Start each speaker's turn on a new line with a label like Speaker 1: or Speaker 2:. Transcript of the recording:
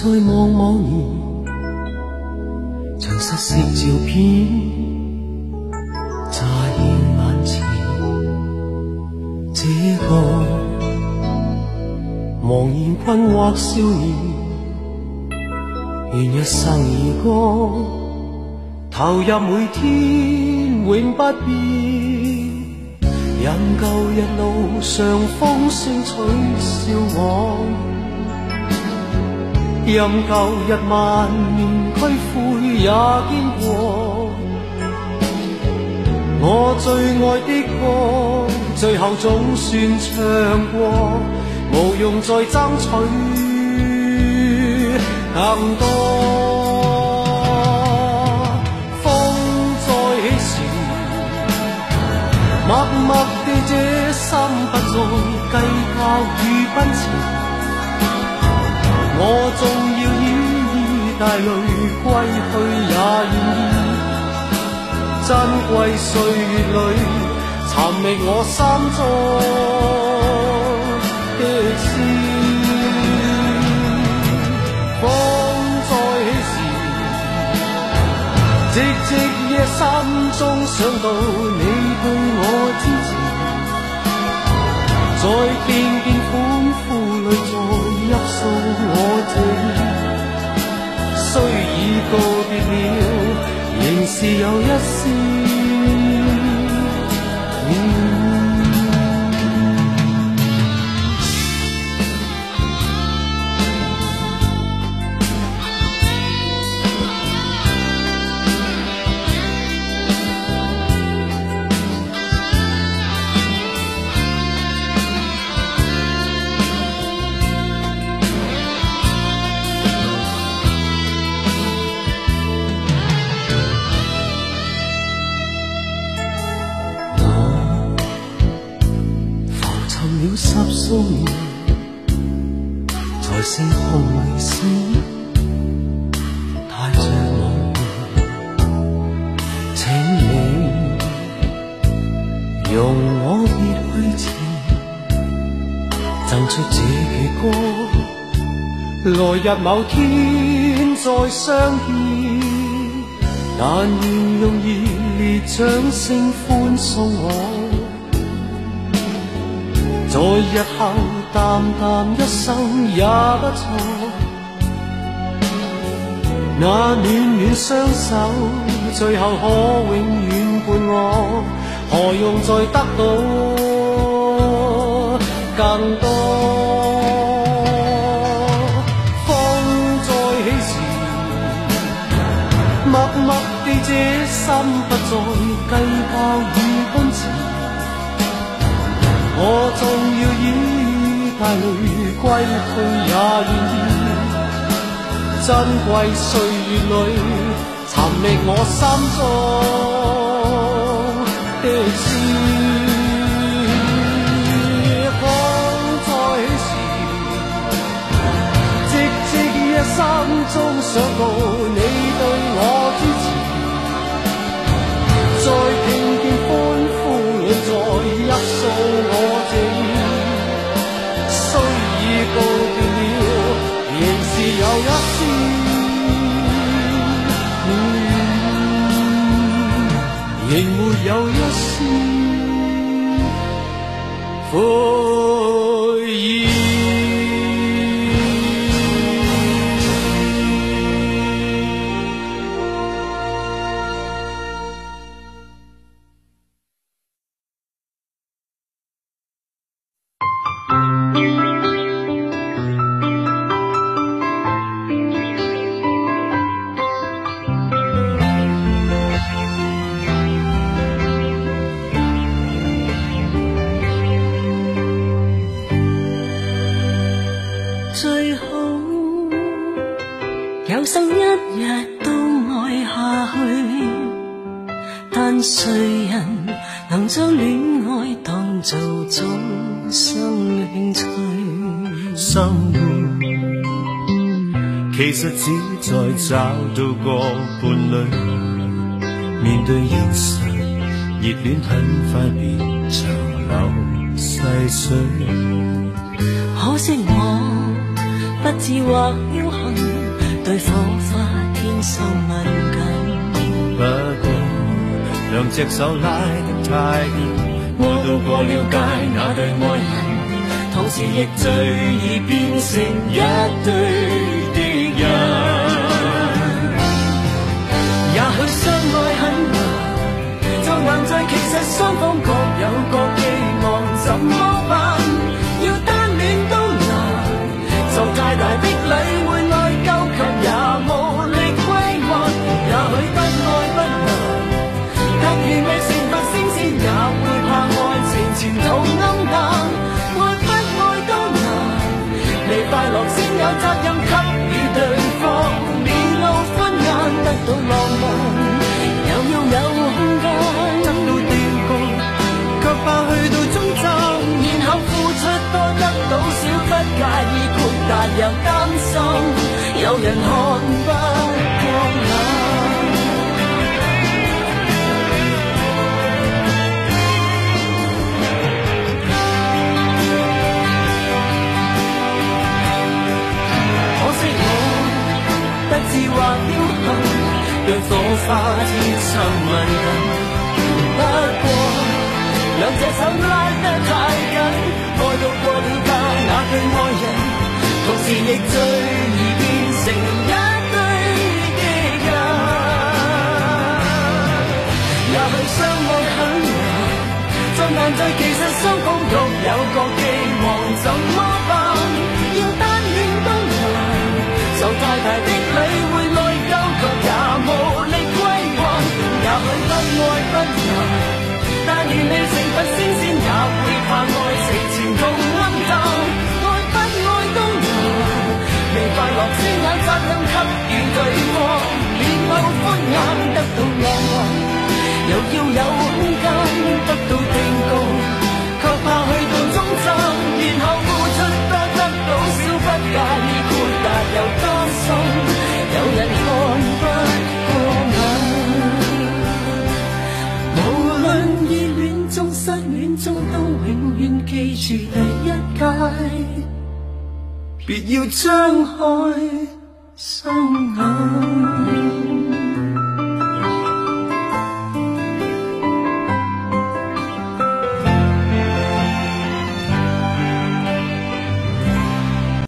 Speaker 1: 再望往年，像失色照片，乍现眼前，这个茫然困惑少年，愿一生以歌，投入每天永不变。任旧日路上风声取笑我。任旧日万念俱灰也坚过，我最爱的歌，最后总算唱过，无用再争取更多。风再起时，默默地这心不再计较与奔前。我纵要依依带泪归去也愿意，珍贵岁月里寻觅我心中的诗。风再起时，寂寂夜深中想到你对我支持，再见。只有一丝。在星空里闪，带着我，请你容我别去前，赠出这阙歌。来日某天再相见，但愿用热烈掌声欢送我。在日后淡淡一生也不错，那暖暖双手，最后可永远伴我，何用再得到？带泪归去也愿意，珍贵岁月里寻觅我心中的诗。风再起时，寂寂夜深中想到你。有一丝暖意，仍没有一丝。谁人能将恋爱当做终生兴趣？生活
Speaker 2: 其实只在找到个伴侣。面对现实，热恋很快变长流细水。
Speaker 3: 可惜我不智或侥幸，对火花天生敏感。
Speaker 2: 两只手拉得太紧，我到过了界，那对爱人，同时亦最易变成一对敌人。也许相爱很难，就难在其实双方。责任给予对方，面露欢颜得到浪漫，又要有空间因到断果，却怕去到终站，然后付出多得到少，不介意豁达又担心，有人看。让火花天生迷人，不过两只手拉得太紧，爱到过了界，那对爱人，同时亦最易变成一对敌人。也许相爱很难，再难再其实双方各有各寄望，怎么？温暖。街，别要张开双眼。